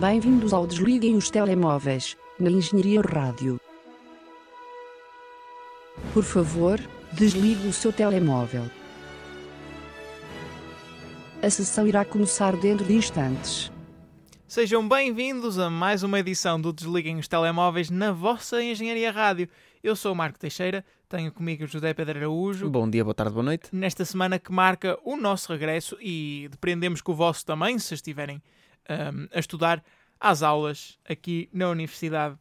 Bem-vindos ao Desliguem os Telemóveis, na Engenharia Rádio. Por favor, desligue o seu telemóvel. A sessão irá começar dentro de instantes. Sejam bem-vindos a mais uma edição do Desliguem os Telemóveis na vossa Engenharia Rádio. Eu sou o Marco Teixeira, tenho comigo o José Pedro Araújo. Bom dia, boa tarde, boa noite. Nesta semana que marca o nosso regresso e dependemos que o vosso também, se estiverem um, a estudar às aulas aqui na Universidade.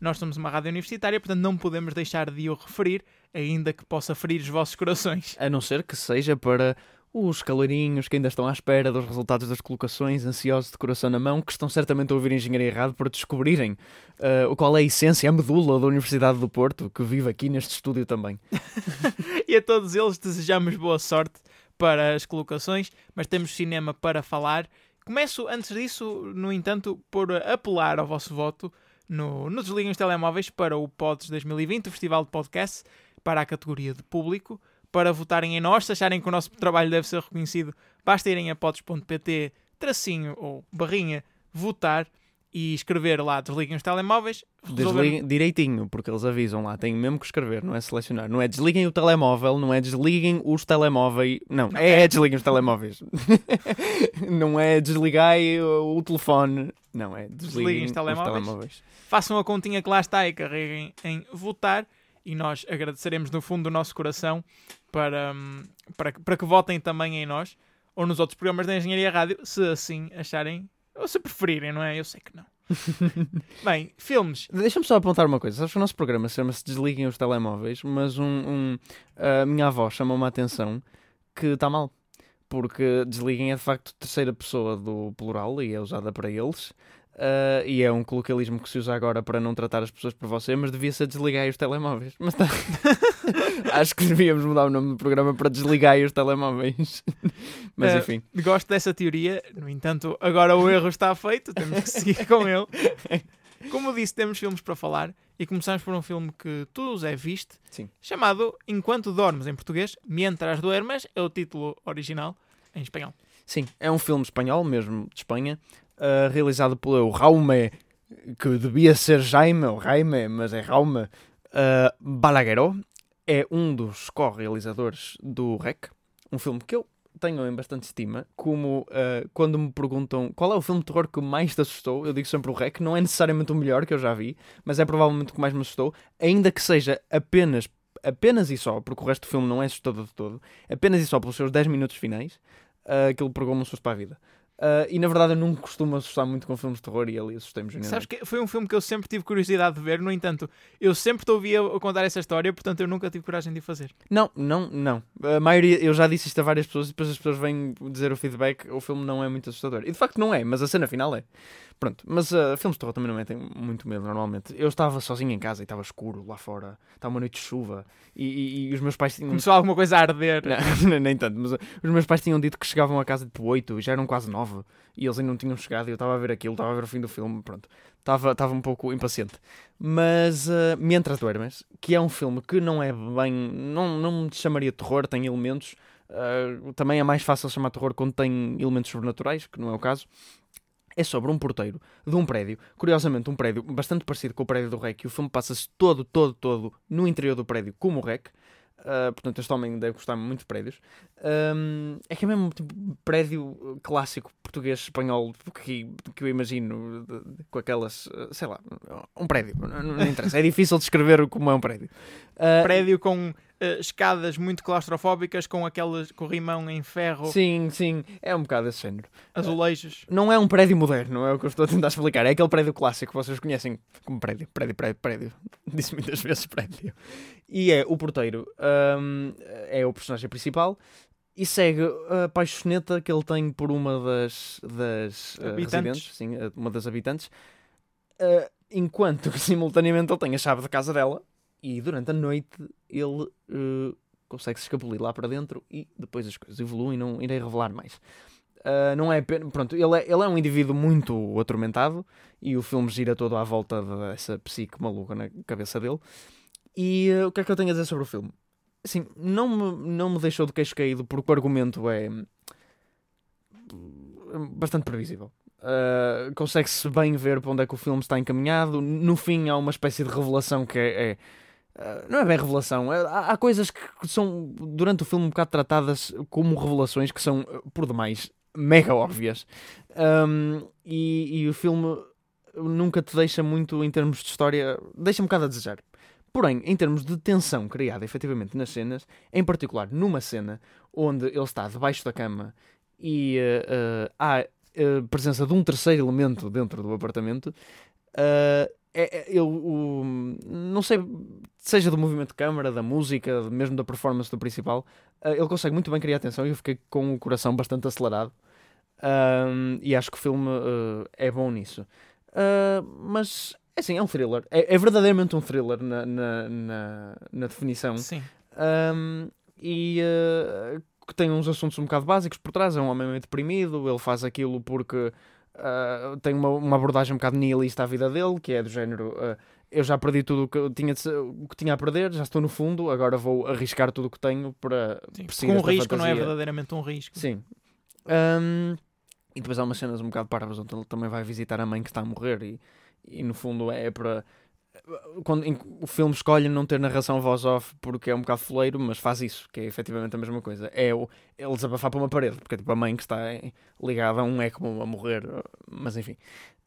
Nós somos uma rádio universitária, portanto não podemos deixar de o referir, ainda que possa ferir os vossos corações. A não ser que seja para os calorinhos que ainda estão à espera dos resultados das colocações, ansiosos de coração na mão, que estão certamente a ouvir engenharia errado para descobrirem uh, qual é a essência, a medula da Universidade do Porto, que vive aqui neste estúdio também. e a todos eles desejamos boa sorte para as colocações, mas temos cinema para falar. Começo, antes disso, no entanto, por apelar ao vosso voto no, no Desliguem os Telemóveis para o PODS 2020, o Festival de Podcast, para a categoria de público para votarem em nós. Se acharem que o nosso trabalho deve ser reconhecido, basta irem a pods.pt, tracinho ou barrinha, votar e escrever lá desliguem os telemóveis. Desliguem direitinho, porque eles avisam lá, tem mesmo que escrever, não é selecionar. Não é desliguem o telemóvel, não é desliguem os telemóveis. Não, é, é desliguem os telemóveis. não é desligai o, o telefone. Não, é desliguem, desliguem os, telemóveis. os telemóveis. Façam a continha que lá está e carreguem em votar e nós agradeceremos no fundo do nosso coração para, hum, para, para que votem também em nós ou nos outros programas da Engenharia Rádio, se assim acharem ou se preferirem, não é? Eu sei que não. Bem, filmes. Deixa-me só apontar uma coisa. Sabes que o nosso programa chama-se Desliguem os Telemóveis, mas um, um a minha avó chamou-me a atenção que está mal. Porque desliguem é de facto terceira pessoa do plural e é usada para eles. Uh, e é um colocalismo que se usa agora para não tratar as pessoas por você, mas devia ser desligar os telemóveis. Mas tá... Acho que devíamos mudar o nome do programa para desligar os telemóveis. mas uh, enfim. Gosto dessa teoria, no entanto, agora o erro está feito, temos que seguir com ele. Como disse, temos filmes para falar e começamos por um filme que tu, Zé, viste, Sim. chamado Enquanto Dormes, em português, Mientras Duermas, é o título original em espanhol. Sim, é um filme espanhol, mesmo de Espanha, uh, realizado pelo Raume, que devia ser Jaime ou Jaime, mas é Raume uh, Balagueró. É um dos co-realizadores do REC, um filme que eu tenho em bastante estima. Como uh, quando me perguntam qual é o filme de terror que mais te assustou, eu digo sempre o REC. Não é necessariamente o melhor que eu já vi, mas é provavelmente o que mais me assustou, ainda que seja apenas apenas e só, porque o resto do filme não é assustador de todo, apenas e só pelos seus 10 minutos finais, uh, aquilo pegou-me um susto para a vida. Uh, e na verdade eu não costumo assustar muito com filmes de terror e ali assustei-me Sabes que foi um filme que eu sempre tive curiosidade de ver, no entanto, eu sempre te ouvia contar essa história, portanto eu nunca tive coragem de o fazer. Não, não, não. A maioria, eu já disse isto a várias pessoas e depois as pessoas vêm dizer o feedback, o filme não é muito assustador. E de facto não é, mas a cena final é. Pronto, mas uh, filmes de terror também não metem muito medo normalmente. Eu estava sozinho em casa e estava escuro lá fora, estava uma noite de chuva e, e, e os meus pais tinham. Começou alguma coisa a arder. Não, nem tanto, mas uh, os meus pais tinham dito que chegavam a casa tipo 8 e já eram quase 9 e eles ainda não tinham chegado e eu estava a ver aquilo, estava a ver o fim do filme, pronto. Estava, estava um pouco impaciente. Mas uh, Mientras Duermes, que é um filme que não é bem. não, não me chamaria terror, tem elementos. Uh, também é mais fácil chamar terror quando tem elementos sobrenaturais, que não é o caso é sobre um porteiro de um prédio, curiosamente um prédio bastante parecido com o prédio do REC, e o filme passa-se todo, todo, todo no interior do prédio, como o REC. Uh, portanto, este homem deve gostar muito de prédios. Um, é que é mesmo tipo prédio clássico português, espanhol, que, que eu imagino, de, de, com aquelas, sei lá, um prédio, não, não interessa. É difícil descrever como é um prédio. Uh, prédio com uh, escadas muito claustrofóbicas com aquelas corrimão em ferro. Sim, sim, é um bocado esse género. Azulejos. Uh, não é um prédio moderno, não é o que eu estou a tentar explicar. É aquele prédio clássico que vocês conhecem como prédio, prédio, prédio, prédio. Disse muitas vezes prédio. E é o porteiro, um, é o personagem principal e segue a paixoneta que ele tem por uma das, das uh, residentes, sim, uma das habitantes, enquanto simultaneamente ele tem a chave da casa dela e durante a noite ele uh, consegue se escapulir lá para dentro e depois as coisas evoluem, não irei revelar mais. Uh, não é pronto, ele é, ele é um indivíduo muito atormentado e o filme gira todo à volta dessa psique maluca na cabeça dele. E uh, o que é que eu tenho a dizer sobre o filme? Assim, não me, não me deixou de queixo caído porque o argumento é bastante previsível. Uh, Consegue-se bem ver para onde é que o filme está encaminhado. No fim, há uma espécie de revelação que é. é não é bem revelação, é- há, há coisas que são durante o filme um bocado tratadas como revelações que são, uh, por demais, mega óbvias. Um, e, e o filme nunca te deixa muito em termos de história, deixa um bocado a desejar. Porém, em termos de tensão criada efetivamente nas cenas, em particular numa cena onde ele está debaixo da cama e uh, uh, há uh, presença de um terceiro elemento dentro do apartamento, é, eu o- não sei, seja do movimento de câmara, da música, mesmo da performance do principal, ele consegue muito bem criar tensão e eu fiquei com o coração bastante acelerado. Um, e acho que o filme uh, é bom nisso. Uh, mas, é assim, é um thriller. É, é verdadeiramente um thriller na, na, na, na definição. Sim. Um, e uh, que tem uns assuntos um bocado básicos por trás. É um homem meio deprimido, ele faz aquilo porque uh, tem uma, uma abordagem um bocado nihilista à vida dele, que é do género. uh, eu já perdi tudo o que eu tinha, de o que tinha a perder, já estou no fundo, agora vou arriscar tudo o que tenho para Sim. perseguir Com um risco não é fantasia. verdadeiramente um risco. Sim. Um, e depois há umas cenas um bocado parvas onde ele também vai visitar a mãe que está a morrer e, e no fundo é para quando em- o filme escolhe não ter narração voz off porque é um bocado foleiro, mas faz isso, que é efetivamente a mesma coisa. É o, ele desabafar para uma parede, porque é tipo a mãe que está ligada a um ECMO a morrer, mas enfim.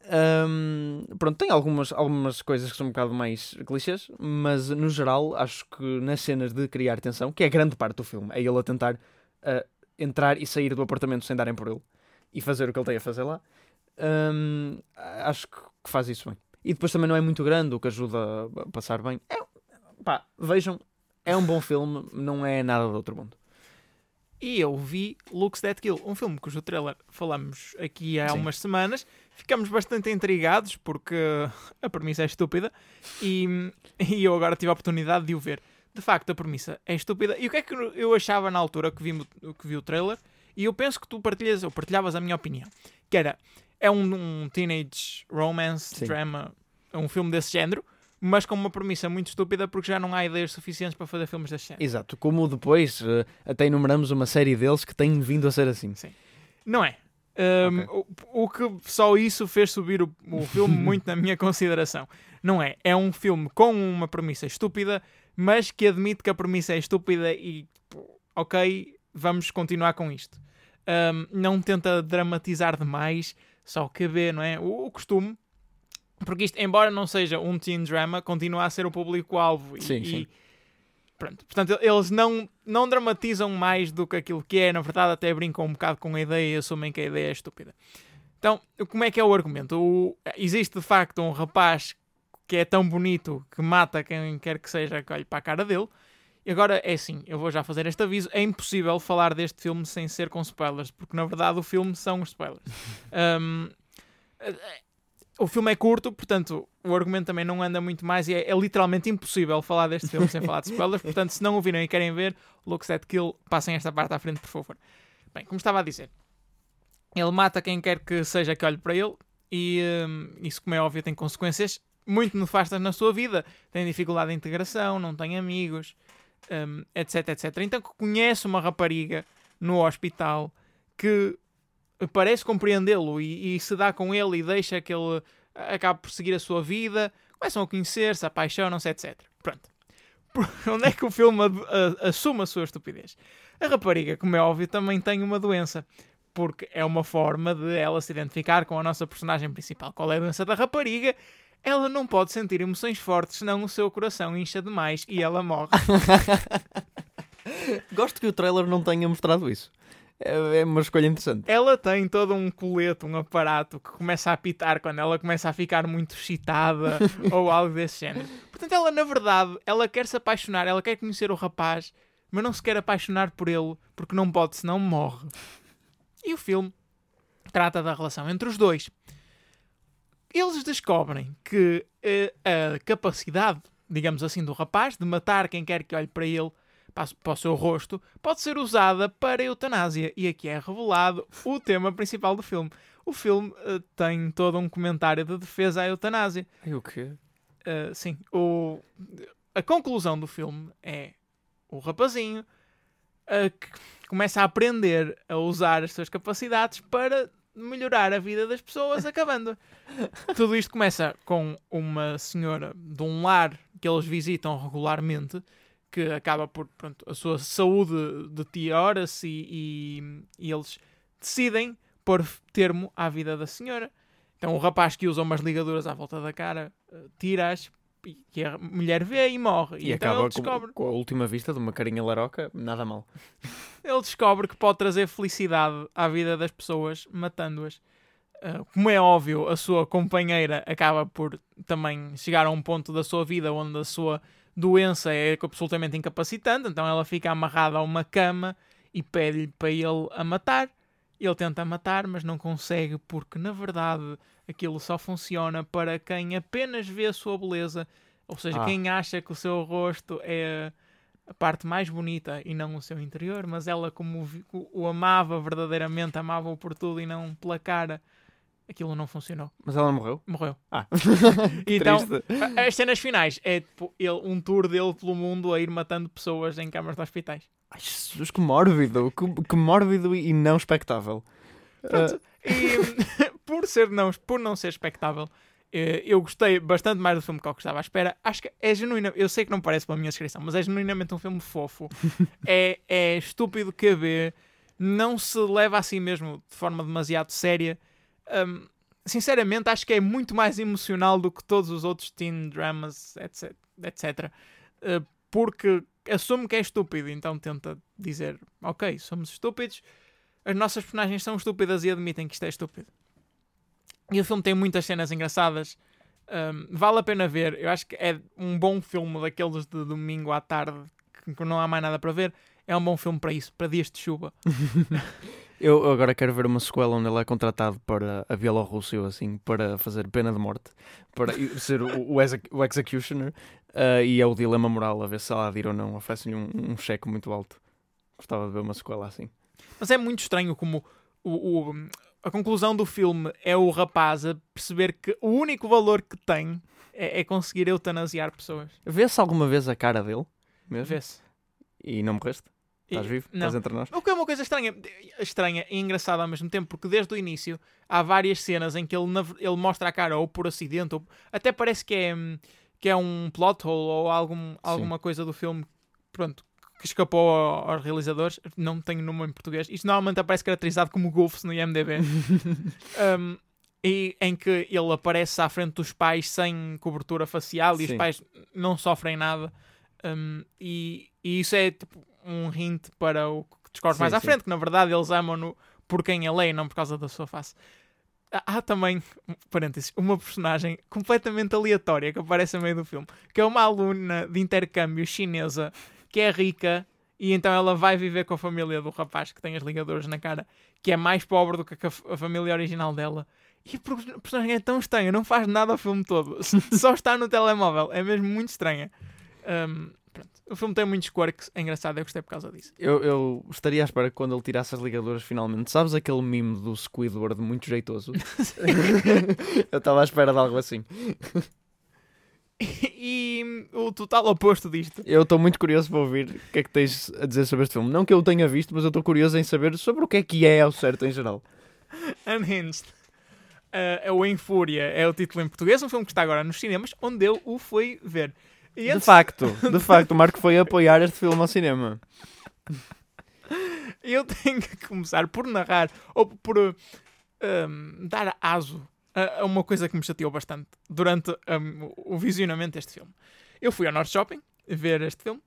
Um, pronto, tem algumas, algumas coisas que são um bocado mais clichês, mas no geral acho que nas cenas de criar tensão, que é grande parte do filme, é ele a tentar uh, entrar e sair do apartamento sem darem por ele e fazer o que ele tem a fazer lá. Hum, acho que faz isso bem. E depois também não é muito grande, o que ajuda a passar bem. É, pá, vejam, é um bom filme, não é nada do outro mundo. E eu vi Looks That Kill, um filme cujo trailer falamos aqui há Sim. umas semanas. Ficamos bastante intrigados porque a premissa é estúpida e, e eu agora tive a oportunidade de o ver. De facto, a premissa é estúpida. E o que é que eu achava na altura que vi, que vi o trailer? E eu penso que tu partilhas, ou partilhavas a minha opinião. Que era, é um, um teenage romance, Sim. drama, é um filme desse género, mas com uma premissa muito estúpida porque já não há ideias suficientes para fazer filmes desse género. Exato, como depois eh, até enumeramos uma série deles que têm vindo a ser assim. Não é. Um, o, o que só isso fez subir o, o filme muito na minha consideração. Não é. É um filme com uma premissa estúpida, mas que admite que a premissa é estúpida e ok, vamos continuar com isto. Um, não tenta dramatizar demais, só que vê, não é? O, o costume. Porque isto, embora não seja um teen drama, continua a ser o público-alvo. E, Sim, e- sim. Pronto, portanto, eles não, não dramatizam mais do que aquilo que é, na verdade, até brincam um bocado com a ideia e assumem que a ideia é estúpida. Então, como é que é o argumento? O- existe de facto um rapaz que é tão bonito que mata quem quer que seja que olhe para a cara dele. E agora é assim, eu vou já fazer este aviso: é impossível falar deste filme sem ser com spoilers, porque na verdade o filme são os spoilers. Um, o filme é curto, portanto, o argumento também não anda muito mais e é, é literalmente impossível falar deste filme sem falar de spoilers. Portanto, se não o viram e querem ver, Looks at Kill, passem esta parte à frente, por favor. Bem, como estava a dizer, ele mata quem quer que seja que olhe para ele e hum, isso, como é óbvio, tem consequências muito nefastas na sua vida. Tem dificuldade de integração, não tem amigos, hum, etc, etc. Então, conhece uma rapariga no hospital que parece compreendê-lo e, e se dá com ele e deixa que ele acabe por seguir a sua vida, começam a conhecer-se, apaixonam-se, etc. Pronto. Por onde é que o filme ad- a- assume a sua estupidez? A rapariga, como é óbvio, também tem uma doença, porque é uma forma de ela se identificar com a nossa personagem principal. Qual é a doença da rapariga? Ela não pode sentir emoções fortes, senão o seu coração incha demais e ela morre. Gosto que o trailer não tenha mostrado isso. É, é uma escolha interessante. Ela tem todo um colete, um aparato que começa a apitar quando ela começa a ficar muito excitada ou algo desse género. Portanto, ela na verdade, ela quer se apaixonar, ela quer conhecer o rapaz, mas não se quer apaixonar por ele porque não pode, senão morre. E o filme trata da relação entre os dois. Eles descobrem que eh, a capacidade, digamos assim, do rapaz de matar quem quer que olhe para ele, para, para o seu rosto, pode ser usada para eutanásia. E aqui é revelado o tema principal do filme. O filme eh, tem todo um comentário de defesa à eutanásia. E o quê? Uh, sim, o, a conclusão do filme é o rapazinho uh, que começa a aprender a usar as suas capacidades para melhorar a vida das pessoas acabando. Tudo isto começa com uma senhora de um lar que eles visitam regularmente, que acaba por, pronto, a sua saúde deteriora-se e, e, e eles decidem pôr termo à vida da senhora. Então o rapaz que usa umas ligaduras à volta da cara eh, tira-as e a mulher vê e morre. E, então acaba descobre, com, com a última vista de uma carinha laroca, nada mal. ele descobre que pode trazer felicidade à vida das pessoas matando-as. Uh, como é óbvio, a sua companheira acaba por também chegar a um ponto da sua vida onde a sua doença é absolutamente incapacitante, então ela fica amarrada a uma cama e pede-lhe para ele a matar. Ele tenta matar, mas não consegue porque, na verdade, aquilo só funciona para quem apenas vê a sua beleza, ou seja, Ah. quem acha que o seu rosto é a parte mais bonita e não o seu interior, mas ela, como o o, amava verdadeiramente, amava-o por tudo e não pela cara, aquilo não funcionou. Mas ela morreu? Morreu. Ah, Então, as cenas finais é tipo ele, um tour dele pelo mundo a ir matando pessoas em câmaras de hospitais. Ai, Jesus, que mórbido, que, que mórbido e não expectável. Pronto. E por, ser não, por não ser expectável, eh, eu gostei bastante mais do filme que eu estava à espera. Acho que é genuíno. Eu sei que não parece pela minha descrição, mas é genuinamente um filme fofo. é, é estúpido que vê, não se leva a si mesmo de forma demasiado séria. Hum, sinceramente, acho que é muito mais emocional do que todos os outros teen dramas, etc. etc. Eh, porque assume que é estúpido, então tenta dizer: Ok, somos estúpidos, as nossas personagens são estúpidas e admitem que isto é estúpido. E o filme tem muitas cenas engraçadas. Um, vale a pena ver. Eu acho que é um bom filme daqueles de domingo à tarde que não há mais nada para ver. É um bom filme para isso, para dias de chuva. Eu agora quero ver uma sequela onde ele é contratado para a Bielorrússia assim, para fazer pena de morte, para ser o, o executioner, ah, e é o dilema moral, a ver se ela adira ou não, oferecem-lhe um, um cheque muito alto. Gostava de ver uma sequela assim. Mas é muito estranho como o, o- a conclusão do filme é o rapaz a perceber que o único valor que tem é, é conseguir eutanasiar pessoas. Vê-se alguma vez a cara dele mesmo? Vê-se. E não morreste? Estás vivo? Não. Estás entre nós? O que é uma coisa estranha, estranha e engraçada ao mesmo tempo, porque desde o início há várias cenas em que ele, ele mostra a cara ou por acidente, ou até parece que é, hum, que é um plot hole ou algum, alguma coisa do filme pronto, que escapou ao- aos realizadores. Não tenho nome em português. Isto normalmente aparece caracterizado como Goofs no IMDb. Um, e em que ele aparece à frente dos pais sem cobertura facial e Sim. os pais não sofrem nada. Um, e, e isso é tipo um hint para o que discorre Sim, mais à sim. frente, que na verdade eles amam-no por quem ele é e não por causa da sua face. Há há também, parênteses, uma personagem completamente aleatória que aparece no meio do filme, que é uma aluna de intercâmbio chinesa que é rica e então ela vai viver com a família do rapaz que tem as ligaduras na cara, que é mais pobre do que a, família original dela. E a per- personagem é tão estranha, não faz nada ao filme todo, só está no telemóvel, é mesmo muito estranha. Um, pronto. O filme tem muitos quirks, é engraçado, eu gostei por causa disso. Eu, eu estaria à espera que quando ele tirasse as ligaduras finalmente, sabes aquele mimo do Squidward muito jeitoso? eu estava à espera de algo assim. E o total oposto disto Eu estou muito curioso para ouvir o que é que tens a dizer sobre este filme. Não que eu tenha visto, mas eu estou curioso em saber sobre o que é que é ao certo em geral. Unhinged. Uh, o Em Fúria é o título em português, um filme que está agora nos cinemas, onde eu o fui ver. E De antes- facto, de facto, o Marco foi apoiar este filme ao cinema. eu tenho que começar por narrar ou por um, dar aso a, a uma coisa que me chateou bastante durante um, o visionamento deste filme. Eu fui ao North Shopping ver este filme,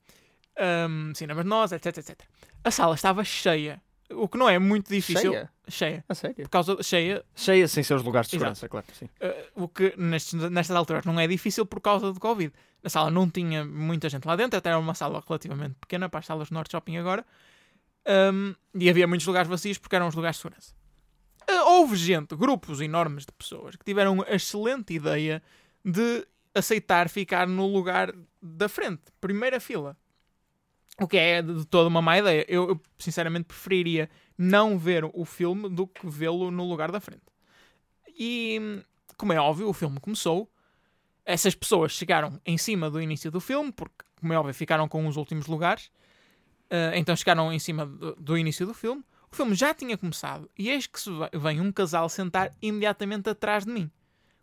um, cinemas nós, etc, etc. A sala estava cheia, o que não é muito difícil. Cheia? Cheia. A sério? Por causa cheia, Cheia sem seus lugares de Exato. segurança, claro. Sim. Uh, o que nestes- nestas alturas não é difícil por causa do Covid. A sala não tinha muita gente lá dentro, até era uma sala relativamente pequena para as salas do Norte Shopping agora. Um, e havia muitos lugares vazios porque eram os lugares de segurança. Uh, houve gente, grupos enormes de pessoas, que tiveram a excelente ideia de aceitar ficar no lugar da frente, primeira fila. O que é de toda uma má ideia. Eu, eu, sinceramente preferiria não ver o filme do que vê-lo no lugar da frente. E, como é óbvio, o filme começou. Essas pessoas chegaram em cima do início do filme, porque, como é óbvio, ficaram com os últimos lugares. Ah, então chegaram em cima do, do início do filme. O filme já tinha começado e eis que se ve- vem um casal sentar imediatamente atrás de mim.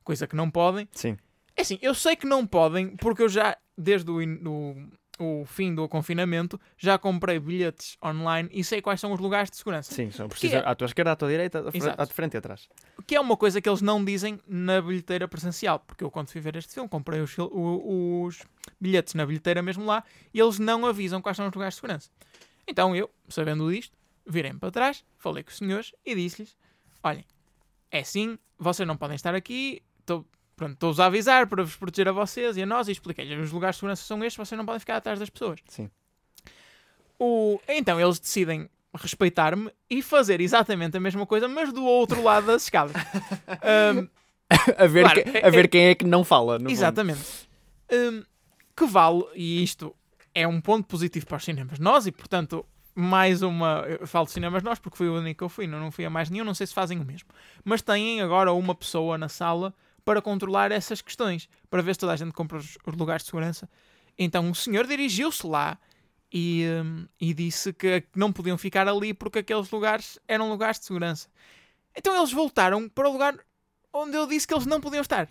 Coisa que não podem. Sim. É assim, eu sei que não podem, porque eu já, desde o, in- o- fim do confinamento, já comprei bilhetes online e sei quais são os lugares de segurança. Sim, só Que precisa é- à tua esquerda, à tua direita, à, Exato. à frente e atrás. Que é uma coisa que eles não dizem na bilheteira presencial. Porque eu, quando fui ver este filme, comprei os, os bilhetes na bilheteira mesmo lá e eles não avisam quais são os lugares de segurança. Então eu, sabendo disto, virei-me para trás, falei com os senhores e disse-lhes: Olhem, é assim, vocês não podem estar aqui, estou- pronto, estou-vos a avisar para vos proteger a vocês e a nós e expliquei-lhes: os lugares de segurança são estes, vocês não podem ficar atrás das pessoas. Sim. O... Então eles decidem respeitar-me e fazer exatamente a mesma coisa, mas do outro lado das escadas. Ahm, a, ver Claro, que- é- a ver é- quem é que não fala. exatamente. Ahm, que vale, e isto é um ponto positivo para os cinemas nós, e portanto, mais uma. Eu falo de cinemas nós porque foi o único que eu fui, não, não fui a mais nenhum, não sei se fazem o mesmo. Mas têm agora uma pessoa na sala para controlar essas questões, para ver se toda a gente compra os, os lugares de segurança. Então o senhor dirigiu-se lá e, hum, e disse que não podiam ficar ali porque aqueles lugares eram lugares de segurança. Então eles voltaram para o lugar onde eu disse que eles não podiam estar.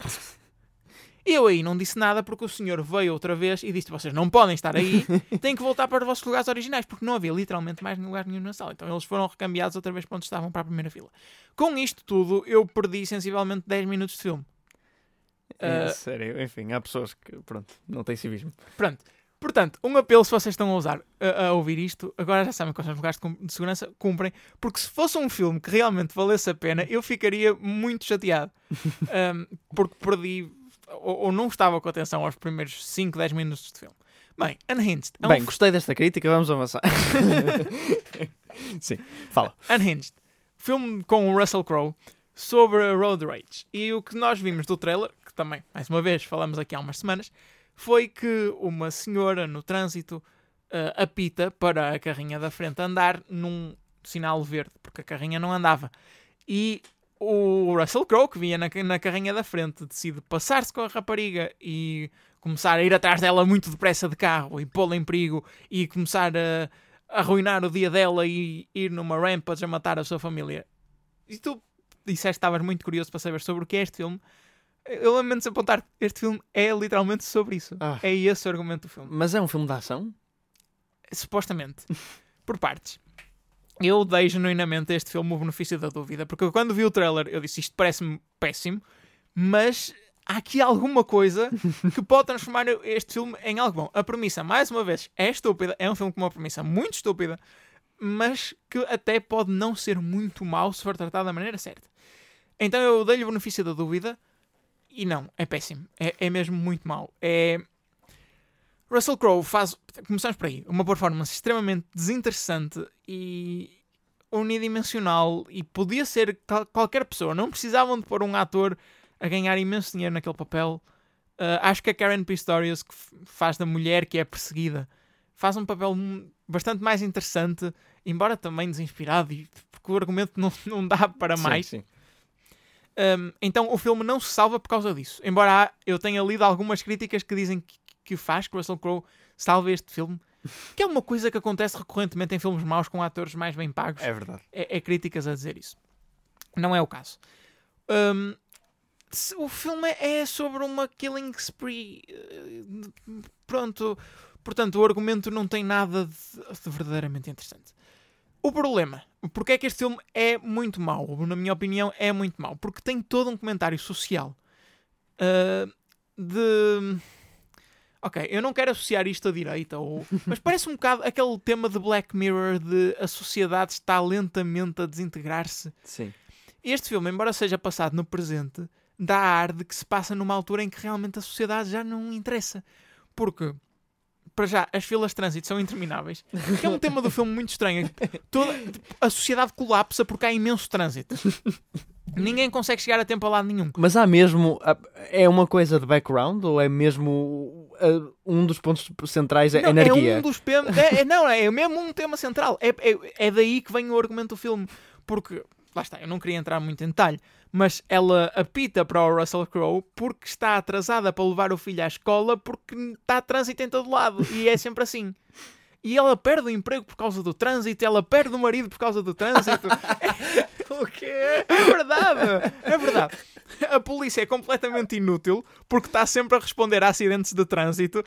Eu aí não disse nada porque o senhor veio outra vez e disse: vocês não podem estar aí, têm que voltar para os vossos lugares originais, porque não havia literalmente mais lugar nenhum na sala. Então eles foram recambiados outra vez para onde estavam para a primeira fila. Com isto tudo, eu perdi sensivelmente 10 minutos de filme. É, sério, enfim, há pessoas que, pronto, não têm civismo. Pronto. Portanto, um apelo se vocês estão a usar a, a ouvir isto, agora já sabem quais são os lugares de, segurança, cumprem, porque se fosse um filme que realmente valesse a pena, eu ficaria muito chateado. Ahm, porque perdi ou, ou não estava com atenção aos primeiros 5, 10 minutos de filme. Bem, Unhinged. É um Bem, fi- gostei desta crítica, vamos avançar. Sim, fala. Unhinged. Filme com o Russell Crowe sobre a road rage. E o que nós vimos do trailer, que também, mais uma vez, falamos aqui há umas semanas, foi que uma senhora no trânsito eh, apita para a carrinha da frente andar num sinal verde, porque a carrinha não andava. E o Russell Crowe, que vinha na, na carrinha da frente, decide passar-se com a rapariga e começar a ir atrás dela muito depressa de carro e pô-la em perigo e começar a arruinar o dia dela e ir numa rampage a matar a sua família. E tu disseste que estavas muito curioso para saber sobre o que é este filme. Eu lamento-se apontar este filme é literalmente sobre isso. Ah. É esse o argumento do filme. Mas é um filme de ação? Supostamente. Por partes. Eu dei genuinamente a este filme o benefício da dúvida, porque quando vi o trailer eu disse isto parece-me péssimo, mas há aqui alguma coisa que pode transformar este filme em algo bom. A premissa, mais uma vez, é estúpida, é um filme com uma premissa muito estúpida, mas que até pode não ser muito mau se for tratado da maneira certa. Então eu dei-lhe o benefício da dúvida e não, é péssimo. É, é mesmo muito mau. É. Russell Crowe faz, começamos por aí, uma performance extremamente desinteressante e unidimensional e podia ser qual- qualquer pessoa. Não precisavam de pôr um ator a ganhar imenso dinheiro naquele papel. Uh, acho que a Karen Pistorius, que faz da mulher que é perseguida, faz um papel bastante mais interessante, embora também desinspirado, e, porque o argumento não, não dá para Sim, mais. Sim. Um, então o filme não se salva por causa disso. Embora há- eu tenha lido algumas críticas que dizem que, que faz que o Russell Crowe salve este filme, que é uma coisa que acontece recorrentemente em filmes maus com atores mais bem pagos. É verdade. É, é críticas a dizer isso. Não é o caso. Um, o filme é sobre uma killing spree. eh, Pronto. Portanto, o argumento não tem nada de, de verdadeiramente interessante. O problema, porque é que este filme é muito mau, na minha opinião, é muito mau, porque tem todo um comentário social ah, de. Ok, eu não quero associar isto à direita, ou... mas parece um bocado aquele tema de Black Mirror de a sociedade está lentamente a desintegrar-se. Sim. Este filme, embora seja passado no presente, dá ar de que se passa numa altura em que realmente a sociedade já não interessa. Porque, para já, as filas de trânsito são intermináveis. Que é um tema do filme muito estranho. Toda, a sociedade colapsa porque há imenso trânsito. Ninguém consegue chegar a tempo a lado nenhum. Mas há mesmo. É uma coisa de background ou é mesmo um dos pontos centrais? É Não, anarquia? É um dos é, é- não, é mesmo um tema central. É, é, é daí que vem o argumento do filme. Porque, lá está, eu não queria entrar muito em detalhe, mas ela apita para o Russell Crowe porque está atrasada para levar o filho à escola porque está trânsito em todo lado. E é sempre assim. e ela perde o emprego por causa do trânsito, ela perde o marido por causa do trânsito. O quê? É verdade, é verdade. A polícia é completamente inútil porque está sempre a responder a acidentes de trânsito.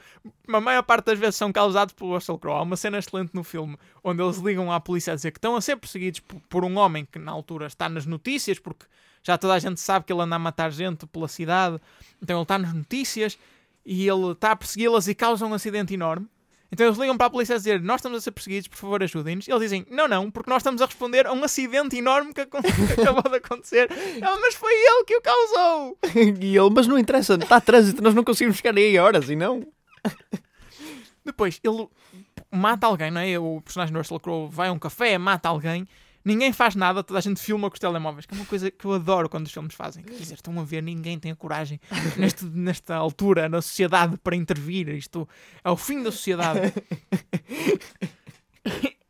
A maior parte das vezes são causados pelo Russell Crowe. Há uma cena excelente no filme onde eles ligam à polícia a dizer que estão a ser perseguidos por, um homem que na altura está nas notícias porque já toda a gente sabe que ele anda a matar gente pela cidade. Então ele está nas notícias e ele está a persegui-las e causa um acidente enorme. Então eles ligam para a polícia a dizer: Nós estamos a ser perseguidos, por favor, ajudem-nos. Eles dizem: Não, não, porque nós estamos a responder a um acidente enorme que, que acabou de acontecer. Ela, mas foi ele que o causou. E ele, mas não interessa, está trânsito, nós não conseguimos chegar aí a horas e não. Depois ele mata alguém, não é? O personagem do Russell Crowe vai a um café, mata alguém. Ninguém faz nada, toda a gente filma com os telemóveis, que é uma coisa que eu adoro quando os filmes fazem. Quer dizer, estão a ver, ninguém tem a coragem neste, nesta altura na sociedade para intervir. Isto é o fim da sociedade.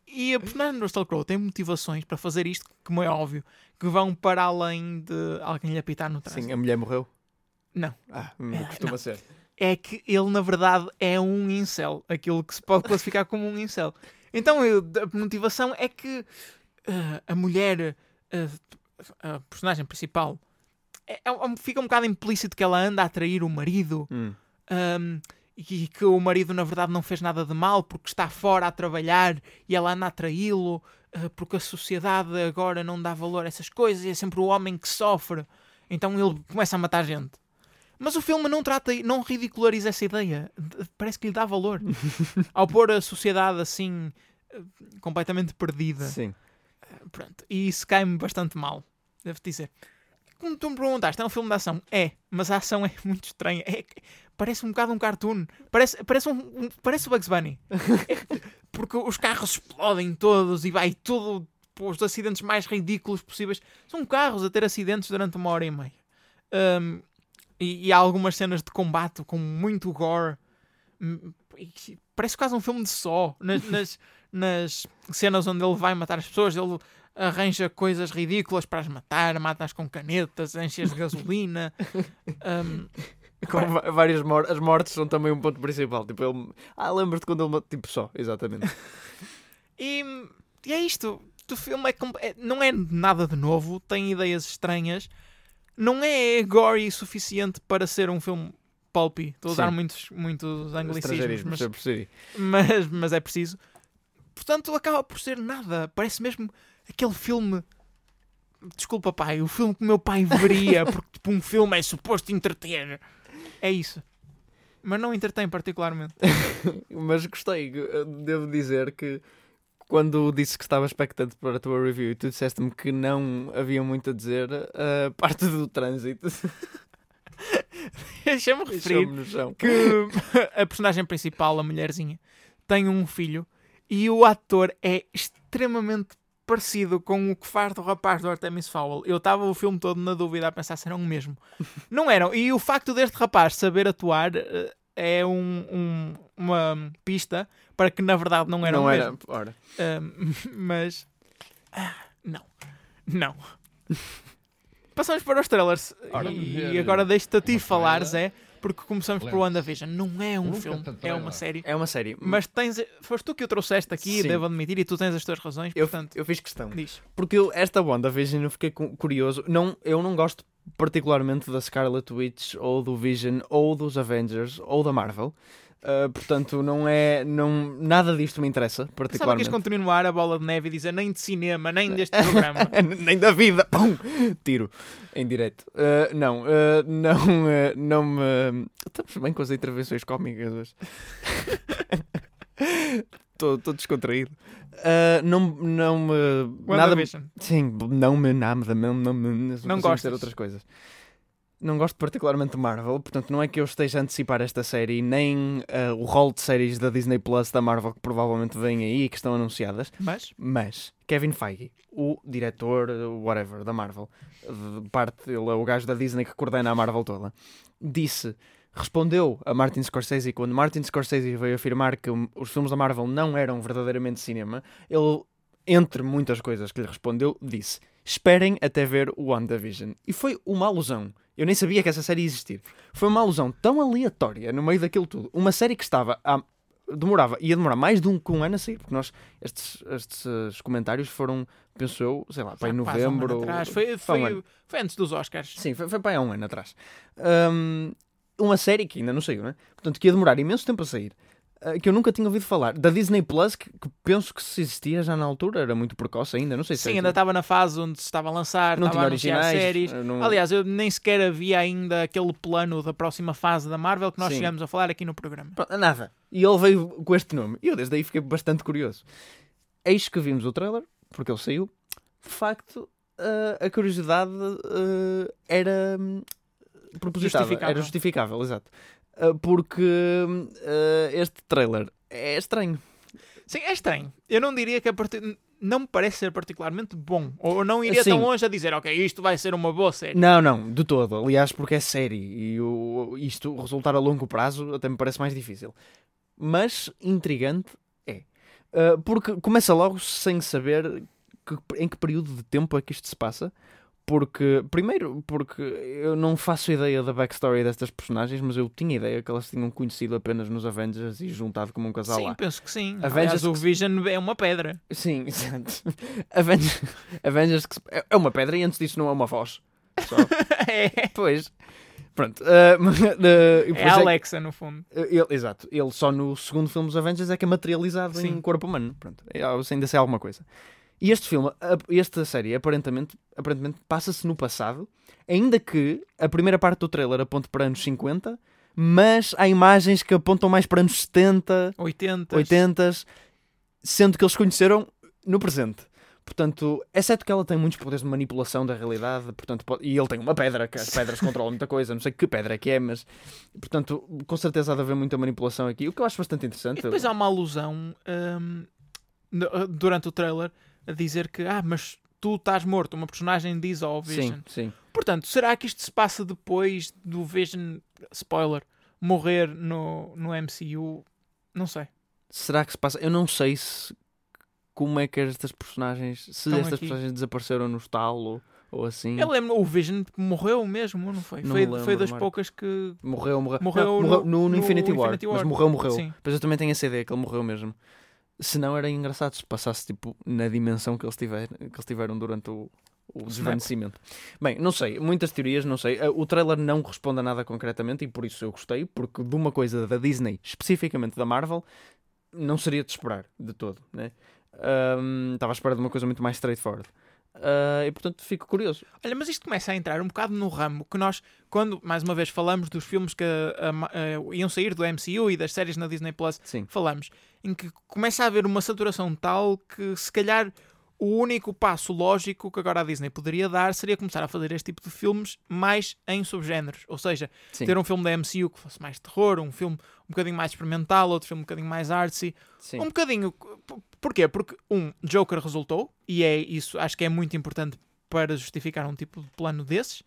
E a personagem do Russell Crowe tem motivações para fazer isto, como é óbvio, que vão para além de alguém lhe apitar no trânsito. Sim, a mulher morreu. Não. Ah, É, costuma não. ser. É que ele, na verdade, é um incel. Aquilo que se pode classificar como um incel. Então, eu- a motivação é que ah, a mulher, ah, a personagem principal, é- é- fica um bocado implícito que ela anda a atrair o marido. Hum. Um, e que o marido na verdade não fez nada de mal porque está fora a trabalhar e ela anda a traí-lo uh, porque a sociedade agora não dá valor a essas coisas e é sempre o homem que sofre então ele começa a matar gente mas o filme não trata não ridiculariza essa ideia parece que lhe dá valor ao pôr a sociedade assim uh, completamente perdida Sim. Pronto, e isso cai-me bastante mal, devo dizer. Como tu me perguntaste, é um filme de ação? É, mas a ação é muito estranha. É, parece um bocado um cartoon. Parece, parece, um, um- parece o Bugs Bunny. É, porque os carros explodem todos e vai tudo os acidentes mais ridículos possíveis. São carros a ter acidentes durante uma hora e meia. Um, e, e há algumas cenas de combate com muito gore. Hum, Parece quase um filme de só. Nas, nas, nas cenas onde ele vai matar as pessoas, ele arranja coisas ridículas para as matar, mata-as com canetas, enche-as de gasolina. Um, Com várias mortes. As mortes são também um ponto principal. Tipo, ele. Ah, lembras-te quando ele. ma- Tipo, só, exatamente. e, e é isto. O filme é, é- não é nada de novo, tem ideias estranhas, não é gory o suficiente para ser um filme pulpy. Estou a usar muitos, muitos anglicismos, mas, mas, mas é preciso. Portanto, acaba por ser nada. Parece mesmo aquele filme. Desculpa, pai, o filme que o meu pai veria, porque tipo, um filme é suposto entreter. É isso. Mas não entretém particularmente. Mas gostei. Devo dizer que quando disse que estava expectante para a tua review e tu disseste-me que não havia muito a dizer, a parte do trânsito Deixa-me referir chão. que a personagem principal, a mulherzinha, tem um filho e o ator é extremamente parecido com o que faz do rapaz do Artemis Fowl. Eu estava o filme todo na dúvida a pensar se eram o mesmo. Não eram. E o facto deste rapaz saber atuar eh, é um- um- uma pista para que na verdade não eram não o era. mesmo. Ora. Ahm, mas ah, não, não. Passamos para os trailers Ora, e, e agora deixo-te a ti falar. Zé, porque começamos por Lembra-se. WandaVision. Não é um Nunca filme, é uma série. É uma série. Mas tens, foste tu que o trouxeste aqui, Sim. devo admitir, e tu tens as tuas razões, eu, portanto, eu fiz questão. diz. Porque eu, esta WandaVision eu fiquei cu- curioso. Não, eu não gosto particularmente da Scarlet Witch, ou do Vision, ou dos Avengers, ou da Marvel. Uh, portanto, não é. Não, nada disto me interessa, que particularmente. ias continuar a bola de neve e dizer nem de cinema, nem deste programa. Nem da vida! Pum! Tiro em direto. Uh, não, uh, não, não me. Estamos bem com as intervenções cómicas hoje. Estou descontraído. Não, não me. Nada. Sim, não me nada, não, não, me- não, Não consigo gostas? dizer outras coisas. Não gosto particularmente de Marvel, portanto não é que eu esteja a antecipar esta série, nem uh, o rol de séries da Disney Plus da Marvel que provavelmente vêm aí e que estão anunciadas, Mas, mas Kevin Feige, o diretor, whatever, da Marvel, parte, ele é o gajo da Disney que coordena a Marvel toda, disse, respondeu a Martin Scorsese quando Martin Scorsese veio afirmar que os filmes da Marvel não eram verdadeiramente cinema, ele, entre muitas coisas que lhe respondeu, disse: Esperem até ver o WandaVision. E foi uma alusão. Eu nem sabia que essa série ia existir. Foi uma alusão tão aleatória no meio daquilo tudo. Uma série que estava há demorava, ia demorar mais de um, um ano a sair, porque nós, estes, estes comentários foram, penso eu, sei lá, para em quase um novembro. atrás. Foi, para um foi, foi antes dos Oscars. Sim, foi, foi para aí há um ano atrás. Hum, uma série que ainda não saiu, né? Portanto, que ia demorar imenso tempo a sair. Ah, Que eu nunca tinha ouvido falar. Da Disney Plus, que, que penso que se existia já na altura, era muito precoce ainda, não sei se Sim, é ainda estava na fase onde se estava a lançar, não estava a anunciar originais. séries. ah, não- Aliás, eu nem sequer havia ainda aquele plano da próxima fase da Marvel que nós Sim. chegamos a falar aqui no programa. Nada. E ele veio com este nome. E eu desde aí fiquei bastante curioso. Eis que vimos o trailer, porque ele saiu. De facto, ah, a curiosidade ah, era hum, propositada. Justificável. Era justificável, exato. Ah, porque ah, este trailer é estranho. Sim, é estranho. Eu não diria que a partir... não me parece ser particularmente bom. Ou não iria Sim. tão longe a dizer, ok, isto vai ser uma boa série. Não, não, de todo. Aliás, porque é série e o, isto resultar a longo prazo até me parece mais difícil. Mas intrigante é. Ah, porque começa logo sem saber que- em que período de tempo é que isto se passa. Porque, primeiro, porque eu não faço ideia da backstory destas personagens, mas eu tinha ideia que elas tinham conhecido apenas nos Avengers e juntado como um casal Sim, lá. penso que sim. Avengers Aliás, o Vision é uma pedra. Sim, exato. Avengers, Avengers que é- é uma pedra e antes disso não é uma voz. Só. é, Pois. Pronto. ah, e é é- Alexa, no fundo. ele- exato. Ele só no segundo filme dos Avengers é que é materializado Sim. em corpo humano. Pronto. É, ainda sei alguma coisa. E este filme, esta série, aparentemente, aparentemente passa-se no passado, ainda que a primeira parte do trailer aponte para anos 50, mas há imagens que apontam mais para anos 70, 80. 80, sendo que eles conheceram no presente. Portanto, exceto que ela tem muitos poderes de manipulação da realidade, portanto, pode- e ele tem uma pedra, que as pedras controlam muita coisa, não sei que pedra é que é, mas, portanto, com certeza há de haver muita manipulação aqui, o que eu acho bastante interessante. E depois há uma alusão hum, durante o trailer a dizer que, ah, mas tu estás morto. Uma personagem diz ao Vision. Sim, sim. Portanto, será que isto se passa depois do Vision, spoiler, morrer no, no MCU? Não sei. Será que se passa? Eu não sei se como é que estas personagens, se Estão estas aqui. personagens desapareceram no estalo ou assim. Eu lembro, o Vision morreu mesmo, não foi? Não foi, lembro, foi das Marco. poucas que. Morreu, morreu. Morreu Não, no- morreu no, no no Infinity, War, Infinity War. Mas morreu, morreu. Sim. Mas eu também tenho essa ideia que ele morreu mesmo. Se não era engraçado se passasse tipo na dimensão que eles tiveram, que eles tiveram durante o, o desvanecimento. Bem, não sei, muitas teorias, não sei. Uh, O trailer não responde a nada concretamente e por isso eu gostei, porque de uma coisa da Disney, especificamente da Marvel, não seria de esperar de todo, né? Um, Estava à espera de uma coisa muito mais straightforward. Uh, e portanto fico curioso. Olha, mas isto começa a entrar um bocado no ramo que nós, quando mais uma vez falamos dos filmes que Ma- a- iam sair do MCU e das séries na Disney Plus, Sim. falamos, em que começa a haver uma saturação tal que se calhar o único passo lógico que agora a Disney poderia dar seria começar a fazer este tipo de filmes mais em subgéneros. Ou seja, Sim. ter um filme da MCU que fosse mais terror, um filme um bocadinho mais experimental, outro filme um bocadinho mais artsy. Sim. Um bocadinho. Porquê? Porque, um, Joker resultou, e é isso, acho que é muito importante para justificar um tipo de plano desses.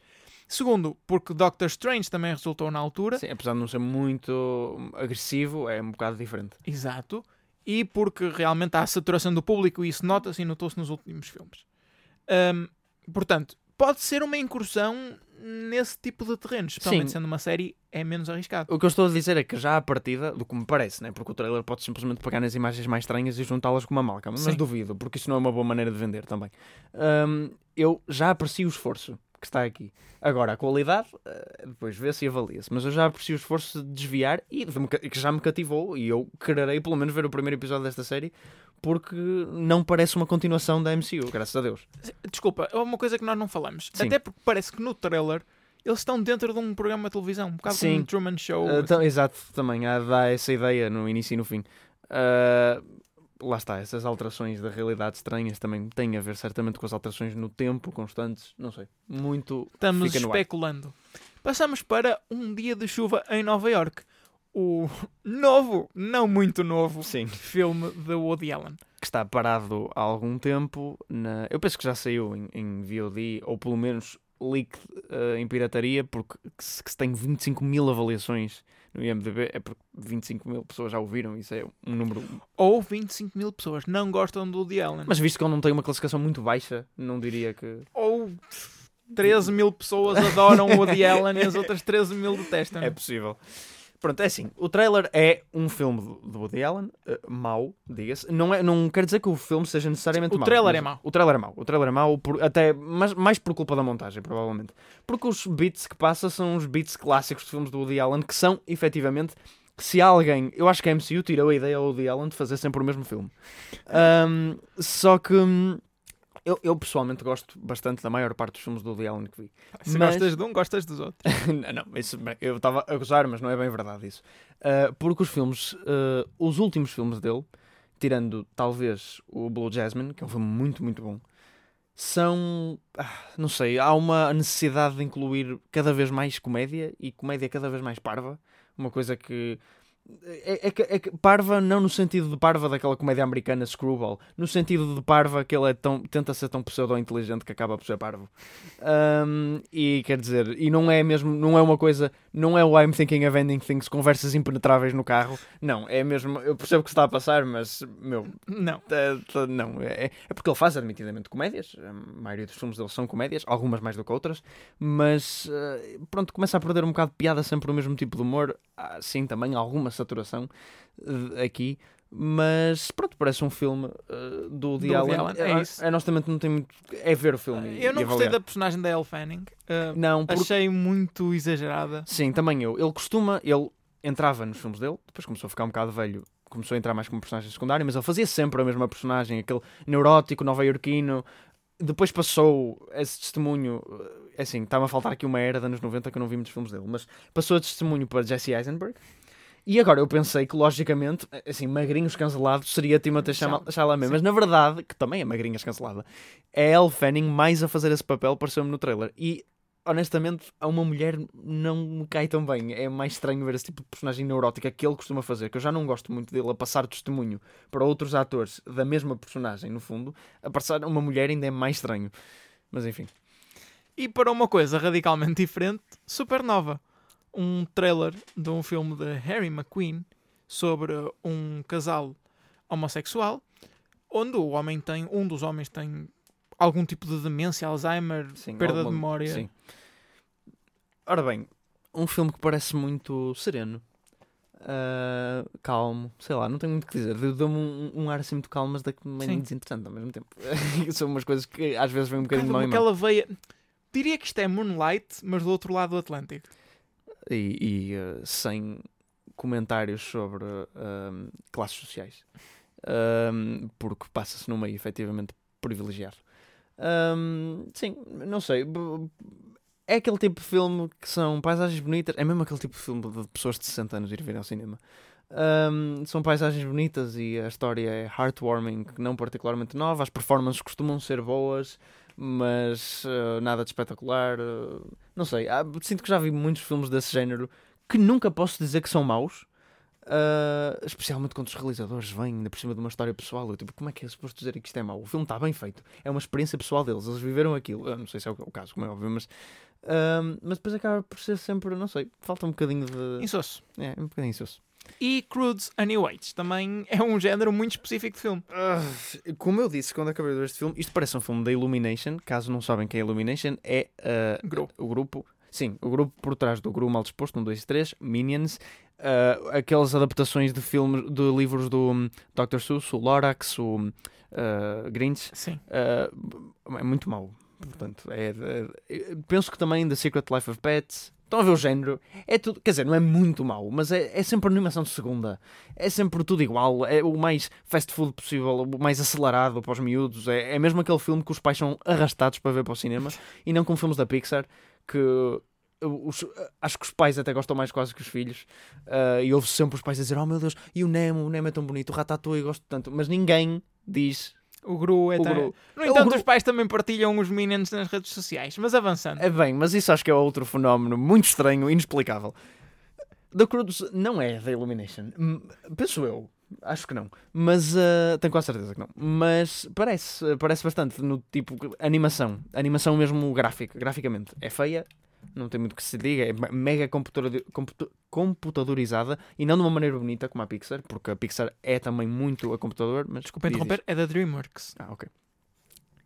Segundo, porque Doctor Strange também resultou na altura. Sim, apesar de não ser muito agressivo, é um bocado diferente. Exato. E porque realmente há a saturação do público e isso nota-se e notou-se nos últimos filmes. Hum, portanto, pode ser uma incursão nesse tipo de terrenos, especialmente Sim. sendo uma série, é menos arriscado. O que eu estou a dizer é que já à partida, do que me parece, né? porque o trailer pode simplesmente pegar nas imagens mais estranhas e juntá-las com uma amálgama, mas Sim. duvido, porque isso não é uma boa maneira de vender também. Hum, eu já aprecio o esforço que está aqui. Agora, a qualidade, eh, depois vê-se e avalia-se, mas eu já aprecio o esforço de desviar e que já me cativou e eu quererei pelo menos ver o primeiro episódio desta série porque não parece uma continuação da MCU, graças a Deus. Desculpa, é uma coisa que nós não falamos. Sim. Até porque parece que no trailer eles estão dentro de um programa de televisão, um bocado como Sim. um Truman Show. Uh, então, exato, também há, dá essa ideia no início e no fim. Uh, lá está, essas alterações da realidade estranhas também têm a ver certamente com as alterações no tempo constantes, não sei, muito Estamos especulando. Passamos para um dia de chuva em Nova York. O novo, não muito novo, Sim. filme de Woody Allen. que está parado há algum tempo. Na... Eu penso que já saiu em, em VOD, ou pelo menos leak uh, em pirataria, porque que se, que se tem 25 mil avaliações no IMDB, é porque 25 mil pessoas já ouviram, isso é um número. Ou 25 mil pessoas não gostam do Woody Allen. Mas visto que ele não tem uma classificação muito baixa, não diria que. Ou 13 mil pessoas adoram o Woody Allen e as outras 13 mil detestam. É possível. Pronto, é assim. O trailer é um filme do Woody Allen, eh, mau, diga-se. Não, é, não quer dizer que o filme seja necessariamente O mau. trailer é mau. O trailer é mau. O trailer é mau, por- até, mas, mais por culpa da montagem, provavelmente. Porque os beats que passa são os beats clássicos de filmes do Woody Allen, que são, efetivamente, se alguém... Eu acho que a MCU tirou a ideia ao Woody Allen de fazer sempre o mesmo filme. Ahm, só que... Eu, eu pessoalmente gosto bastante da maior parte dos filmes do Woody Allen que vi. Se Mas- gostas de um, gostas dos outros. não, não, isso, eu estava a gozar, mas não é bem verdade isso. Uh, porque os filmes, uh, os últimos filmes dele, tirando talvez o Blue Jasmine, que é um filme muito, muito bom, são. ah, não sei, há uma necessidade de incluir cada vez mais comédia e comédia cada vez mais parva. Uma coisa que. É, é é parva não no sentido de parva daquela comédia americana Screwball, no sentido de parva que ele é tão, tenta ser tão pseudo-inteligente que acaba por ser parvo. Um, e quer dizer, e não é mesmo, não é uma coisa, não é o I'm thinking of ending things, conversas impenetráveis no carro. Não, é mesmo, eu percebo o que está a passar, mas, meu, Não. é, tá- não, é, é porque ele faz admitidamente comédias, a maioria dos filmes dele são comédias, algumas mais do que outras, mas eh, pronto, começa a perder um bocado de piada sempre o mesmo tipo de humor, há, sim, também alguma saturação eh, aqui. Mas pronto, parece um filme eh, do Woody Allen. É isso. honestamente não tem muito. É ver o filme. e- Eu não gostei da personagem da Elle Fanning. Uh, Não, porque Achei muito exagerada. Sim, também eu. Ele costuma, ele entrava nos filmes dele, depois começou a ficar um bocado velho, começou a entrar mais como personagem secundário, mas ele fazia sempre a mesma personagem, aquele neurótico, nova-iorquino. Depois passou esse testemunho, é assim, estava a faltar aqui uma era de anos 90 que eu não vi muitos filmes dele, mas passou esse testemunho para Jesse Eisenberg. E agora eu pensei que, logicamente, assim, magrinhos cancelados seria Timothée Chalamet, mas na verdade, que também é magrinhas cancelada, é Elle Fanning mais a fazer esse papel, pareceu-me no trailer. E honestamente, a uma mulher não me cai tão bem. É mais estranho ver esse tipo de personagem neurótica que ele costuma fazer, que eu já não gosto muito dele a passar testemunho para outros atores da mesma personagem, no fundo. A passar uma mulher ainda é mais estranho. Mas enfim. E para uma coisa radicalmente diferente, Supernova. Um trailer de um filme de Harry McQueen sobre um casal homossexual, onde o homem tem, um dos homens tem algum tipo de demência, Alzheimer, Sim, perda de alguma- memória. Sim. Ora bem, um filme que parece muito sereno. ah, calmo, sei lá, não tenho muito o que dizer. Deu- Deu-me um, um ar assim muito calmo, mas também desinteressante ao mesmo tempo. São umas coisas que às vezes vêm um bocadinho mal. aquela veia. Diria que isto é Moonlight, mas do outro lado do Atlântico. E, e, eh, sem comentários sobre ehm, classes sociais. Ehm, porque passa-se num meio efetivamente privilegiado. Ehm, sim, não sei. É aquele tipo de filme que são paisagens bonitas. É mesmo aquele tipo de filme de pessoas de 60 anos ir ver ao cinema. Ehm, são paisagens bonitas e a história é heartwarming, não particularmente nova. As performances costumam ser boas, mas eh, nada de espetacular. eh, não sei, há- sinto que já vi muitos filmes desse género que nunca posso dizer que são maus. ah, especialmente quando os realizadores vêm ainda por cima de uma história pessoal. Eu, tipo, como é que é suposto dizer que isto é mau? O filme está bem feito, é uma experiência pessoal deles, eles viveram aquilo. Eu não sei se é o, o caso, como é óbvio, mas, ah, mas depois acaba por ser sempre, não sei, falta um bocadinho de. Insosso. É, um bocadinho insosso. E Crudes a New Age também é um género muito específico de filme. Ah, como eu disse quando acabei de ver este filme, isto parece um filme da Illumination. Caso não sabem quem é Illumination, é Grupo. o grupo. Sim, o grupo por trás do Gru Mal Disposto, 1, 2 e 3, Minions, ah, aquelas adaptações de filmes, de livros do hum, Dr. Seuss, o Lorax, o ah, Grinch, Sim. é muito mau. Portanto, é, é- penso que também The Secret Life of Pets. Estão a ver o género? É tudo, quer dizer, não é muito mau, mas é, é sempre animação de segunda. É sempre tudo igual. É o mais fast food possível, o mais acelerado para os miúdos. É, é mesmo aquele filme que os pais são arrastados para ver para o cinema e não como filmes da Pixar que os- acho que os pais até gostam mais quase que os filhos. Ah, e ouve sempre os pais a dizer: Oh meu Deus, e o Nemo, o Nemo é tão bonito, o Ratatouille, gosto tanto. Mas ninguém diz O Gru é o Gru. No o entanto, Gru- os pais também partilham os Minions nas redes sociais. Mas avançando. É bem, mas isso acho que é outro fenómeno muito estranho, inexplicável. The Cruz não é da Illumination. Penso eu. Acho que não. Mas ah, tenho quase certeza que não. Mas parece, parece bastante no tipo animação. Animação mesmo gráfica, graficamente. É feia, não tem muito que se diga. É me- mega computador- computa- computadorizada e não de uma maneira bonita como a Pixar, porque a Pixar é também muito a computador. Mas Desculpa interromper, é da DreamWorks. Ah, ok.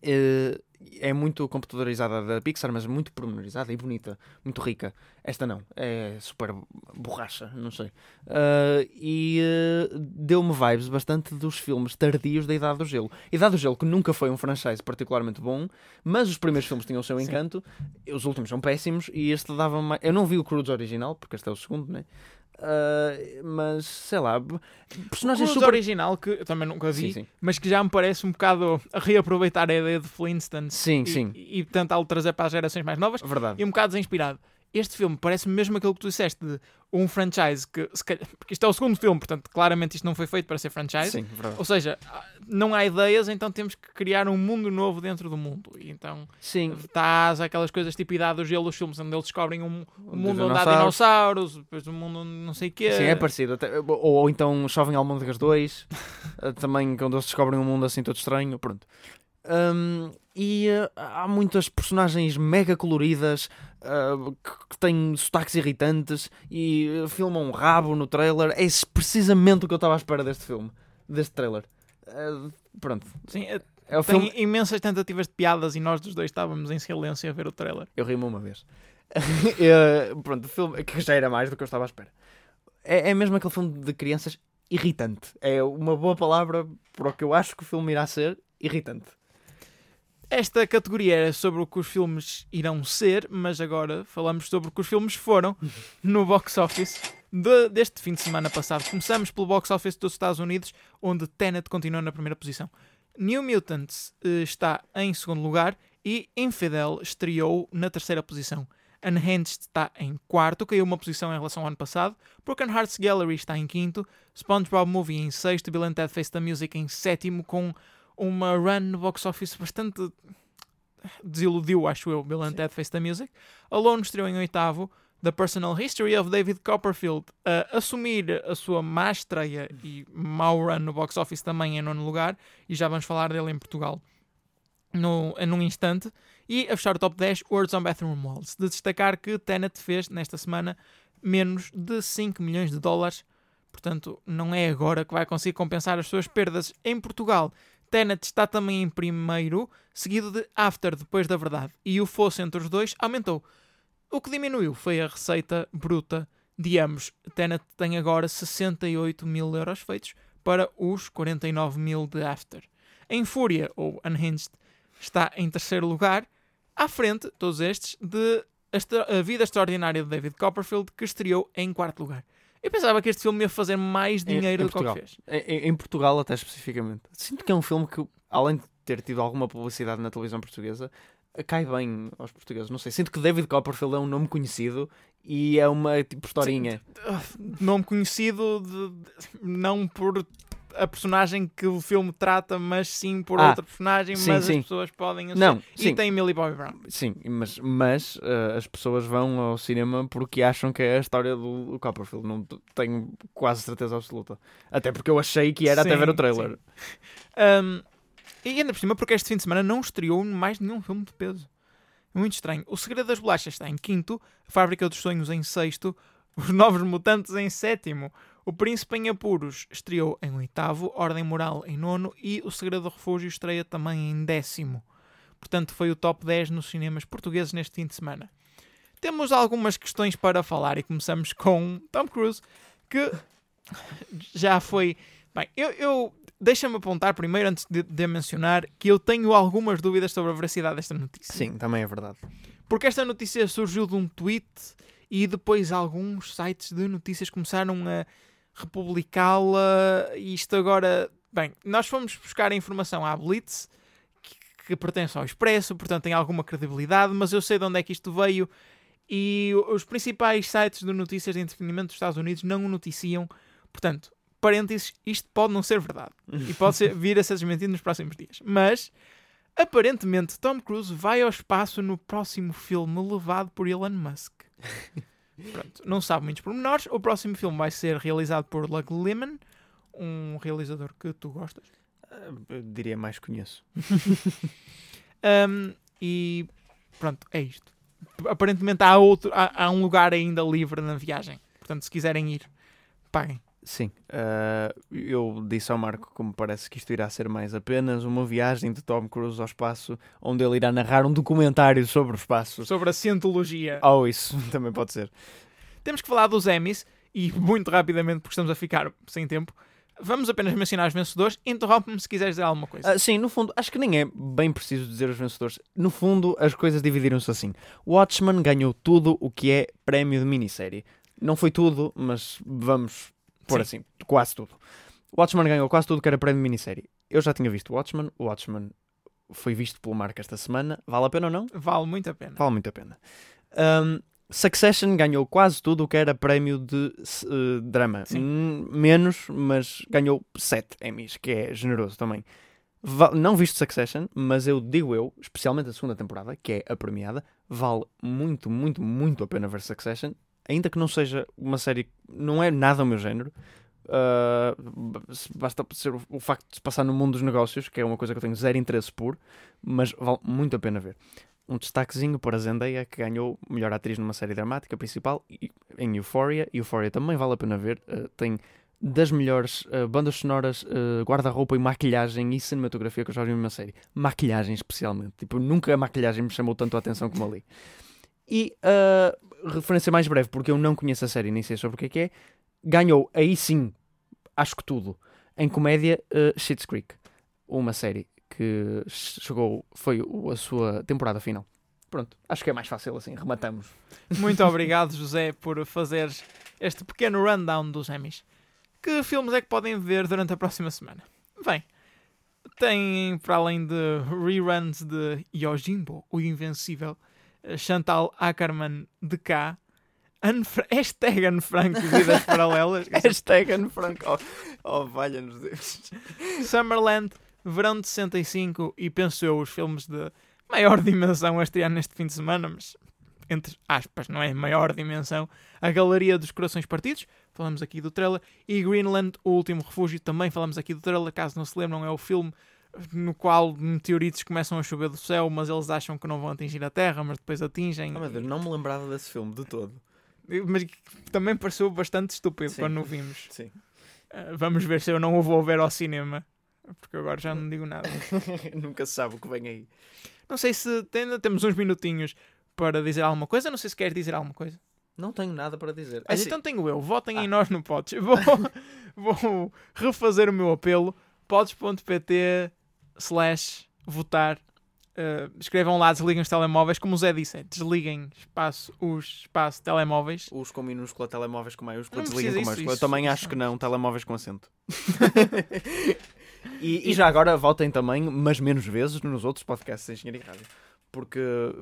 Eh, é muito computadorizada da Pixar, mas muito pormenorizada e bonita, muito rica. Esta não, é super borracha, não sei. Uh, e uh, deu-me vibes bastante dos filmes tardios da Idade do Gelo. Idade do Gelo, que nunca foi um franchise particularmente bom, mas os primeiros filmes tinham o seu encanto, os últimos são péssimos, e este dava mais. Eu não vi o Cruz original, porque este é o segundo, né? Uh, mas sei lá, personagens super. original que eu também nunca vi, Sim, sim. mas que já me parece um bocado a reaproveitar a ideia de Flintstones Sim, e, sim. e, e tentá-lo trazer para as gerações mais novas Verdade. e um bocado desinspirado. Este filme parece-me mesmo aquilo que tu disseste de um franchise que, se calhar, porque isto é o segundo filme, portanto, claramente isto não foi feito para ser franchise. Sim, verdade. Ou seja, não há ideias, então temos que criar um mundo novo dentro do mundo. E então Sim, estás aquelas coisas tipo Idade do Gelo, os filmes onde eles descobrem um, um mundo onde há dinossauros. dinossauros, depois um mundo onde não sei o quê. Sim, é parecido. Até- ou, ou então Chovem Almôndegas 2, eh, também quando eles descobrem um mundo assim todo estranho. Pronto. Hum, e eh, há muitas personagens mega coloridas eh, que, que têm sotaques irritantes e eh, filmam um rabo no trailer. É precisamente o que eu estava à espera deste filme, deste trailer. Pronto. Sim, é- É o tem filme. imensas tentativas de piadas e nós dos dois estávamos em silêncio a ver o trailer. Eu rimo uma vez. Pronto, o filme que já era mais do que eu estava à espera. É, é mesmo aquele filme de crianças irritante. É uma boa palavra para o que eu acho que o filme irá ser irritante. Esta categoria era sobre o que os filmes irão ser, mas agora falamos sobre o que os filmes foram no box office de- deste fim de semana passado. Começamos pelo box office dos Estados Unidos, onde Tenet continua na primeira posição. New Mutants eh, está em segundo lugar e Infidel estreou na terceira posição. Unhinged está em quarto, caiu uma posição em relação ao ano passado. Broken Hearts Gallery está em quinto. SpongeBob Movie em sexto. Bill and Ted Face the Music em sétimo, com uma run no box office bastante desiludiu, acho eu, Bill and Ted Face the Music. Alone estreou em oitavo. The Personal History of David Copperfield a assumir a sua má estreia e mau run no box office também em nono lugar. E já vamos falar dele em Portugal no, num instante. E a fechar o top 10, Words on Bathroom Walls. De destacar que Tenet fez nesta semana menos de 5 milhões de dólares. Portanto, não é agora que vai conseguir compensar as suas perdas em Portugal. Tenet está também em primeiro, seguido de After, depois da verdade. E o fosso entre os dois aumentou. O que diminuiu foi a receita bruta de ambos. Tenet tem agora 68 mil euros feitos para os 49 mil de After. Em Fúria, ou Unhinged, está em terceiro lugar, à frente, todos estes, de A Vida Extraordinária de David Copperfield, que estreou em quarto lugar. Eu pensava que este filme ia fazer mais Em- dinheiro em do que o que Portugal. fez. Em, em Portugal, até especificamente. Sinto que é um filme que, além de ter tido alguma publicidade na televisão portuguesa, cai bem aos portugueses. Não sei. Sinto que David Copperfield é um nome conhecido e é uma tipo historinha. Nome conhecido de- não por a personagem que o filme trata, mas sim por Ah, outra personagem, sim, mas sim. as pessoas podem associar. Não, E sim. tem Millie Bobby Brown. Sim, mas, mas eh, as pessoas vão ao cinema porque acham que é a história do Copperfield. Não tenho quase certeza absoluta. Até porque eu achei que era até ver o trailer. Um, e ainda por cima, porque este fim de semana não estreou mais nenhum filme de peso. Muito estranho. O Segredo das Bolachas está em quinto, A Fábrica dos Sonhos em sexto, Os Novos Mutantes em sétimo, O Príncipe em Apuros estreou em oitavo, Ordem Moral em nono e O Segredo do Refúgio estreia também em décimo. Portanto, foi o top 10 nos cinemas portugueses neste fim de semana. Temos algumas questões para falar e começamos com Tom Cruise, que já foi. Bem, eu. eu Deixa-me apontar primeiro, antes de, de mencionar, que eu tenho algumas dúvidas sobre a veracidade desta notícia. Sim, também é verdade. Porque esta notícia surgiu de um tweet e depois alguns sites de notícias começaram a republicá-la. E isto agora. Bem, nós fomos buscar a informação à Blitz, que, que pertence ao Expresso, portanto tem alguma credibilidade, mas eu sei de onde é que isto veio. E os principais sites de notícias de entretenimento dos Estados Unidos não o noticiam. Portanto, parênteses, isto pode não ser verdade. E pode ser, vir a ser desmentido nos próximos dias. Mas, aparentemente, Tom Cruise vai ao espaço no próximo filme levado por Elon Musk. Pronto, não sabe muitos pormenores. O próximo filme vai ser realizado por Doug Liman, um realizador que tu gostas. Eh, Eu diria mais conheço. Um, e pronto, é isto. Aparentemente há, outro, há, há um lugar ainda livre na viagem. Portanto, se quiserem ir, paguem. Sim, ah, eu disse ao Marco como parece que isto irá ser mais apenas uma viagem de Tom Cruise ao espaço, onde ele irá narrar um documentário sobre o espaço. Sobre a cientologia. Oh, isso também pode ser. Temos que falar dos Emmys e muito rapidamente, porque estamos a ficar sem tempo. Vamos apenas mencionar os vencedores. Interrompe-me se quiseres dizer alguma coisa. Ah, sim, no fundo, acho que nem é bem preciso dizer os vencedores. No fundo, as coisas dividiram-se assim. Watchmen ganhou tudo o que é prémio de minissérie. Não foi tudo, mas vamos Sim. assim, quase tudo. Watchmen ganhou quase tudo que era prémio de minissérie. Eu já tinha visto Watchmen. O Watchmen foi visto pelo Marco esta semana. Vale a pena ou não? Vale muito a pena. Vale muito a pena. Um, Succession ganhou quase tudo o que era prémio de eh, drama. Hum, menos, mas ganhou 7 Emmys, que é generoso também. Não visto Succession, mas eu digo eu, especialmente a segunda temporada, que é a premiada, vale muito, muito, muito a pena ver Succession, ainda que não seja uma série, não é nada o meu género. Uh, basta ser o, facto de se passar no mundo dos negócios, que é uma coisa que eu tenho zero interesse por, mas vale muito a pena ver um destaquezinho para a Zendaya, que ganhou melhor atriz numa série dramática principal em Euphoria. Euphoria também vale a pena ver. Uh, tem das melhores uh, bandas sonoras, uh, guarda-roupa e maquilhagem e cinematografia que eu já vi numa série. Maquilhagem especialmente. Tipo, nunca a maquilhagem me chamou tanto a atenção como ali. E uh, referência mais breve, porque eu não conheço a série nem sei sobre o que é que é. Ganhou aí sim, acho que tudo, em comédia, uh, Schitt's Creek. Uma série que chegou, foi a sua temporada final. Pronto, acho que é mais fácil assim, rematamos. Muito obrigado, José, por fazeres este pequeno rundown dos Emmys. Que filmes é que podem ver durante a próxima semana? Bem, tem, para além de reruns de Yojimbo, o Invencível, eh, Chantal Ackerman de cá, Anne Fra- hashtag Anne Frank, Vidas Paralelas, Hashtag Anne Frank. Oh, oh valha-nos Deus. Summerland, Verão de 65 e penso eu os filmes de maior dimensão a estrear neste fim de semana, mas entre aspas, não é maior dimensão, a Galeria dos Corações Partidos, falamos aqui do trailer, e Greenland, o Último Refúgio, também falamos aqui do trailer, caso não se lembram, é o filme no qual meteoritos começam a chover do céu, mas eles acham que não vão atingir a Terra, mas depois atingem. Oh, meu Deus, não me lembrava desse filme de todo. Mas também pareceu bastante estúpido Sim. quando o vimos. Sim. Uh, vamos ver se eu não o vou ver ao cinema, porque agora já não digo nada. Nunca se sabe o que vem aí. Não sei se ainda temos uns minutinhos para dizer alguma coisa. Não sei se queres dizer alguma coisa. Não tenho nada para dizer. Mas Assim, então tenho eu. Votem em Ah. nós no Pods. Vou, vou refazer o meu apelo. Pods.pt slash votar. Uh, escrevam lá, desliguem os telemóveis. Como o Zé disse, é, desliguem espaço, os espaço telemóveis. Os com minúscula, telemóveis com maiúscula, Não desliguem com isso, maiúscula. Eu isso, também isso acho que não, telemóveis com acento. e, e já agora votem também, mas menos vezes, nos outros podcasts de Engenharia e Rádio. Porque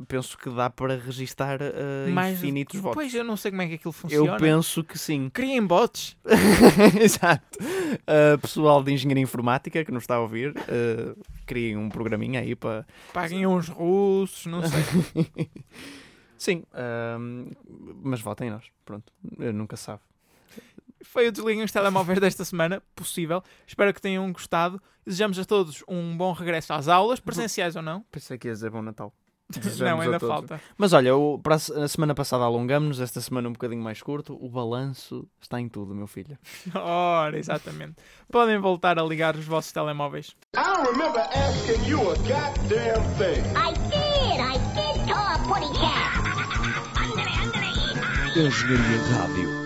penso que dá para registar uh, Mais- infinitos votos. Pois eu não sei como é que aquilo funciona. Eu penso que sim. Criem bots. Exato. Uh, pessoal de Engenharia Informática que nos está a ouvir, uh, criem um programinha aí para. Paguem uns russos. Não sei. Sim, um, mas votem em nós. Pronto, eu nunca sabe. Foi o Desliguem os Telemóveis desta semana, possível. Espero que tenham gostado. Desejamos a todos um bom regresso às aulas, presenciais ou não. Pensei que ia dizer bom Natal. não, ainda falta. Mas olha, o, para a se- a semana passada alongamos-nos, esta semana um bocadinho mais curto. O balanço está em tudo, meu filho. Ora, exatamente. Podem voltar a ligar os vossos telemóveis. I remember asking you a goddamn thing. I did, I did tell a putty cat. Engenharia Rádio.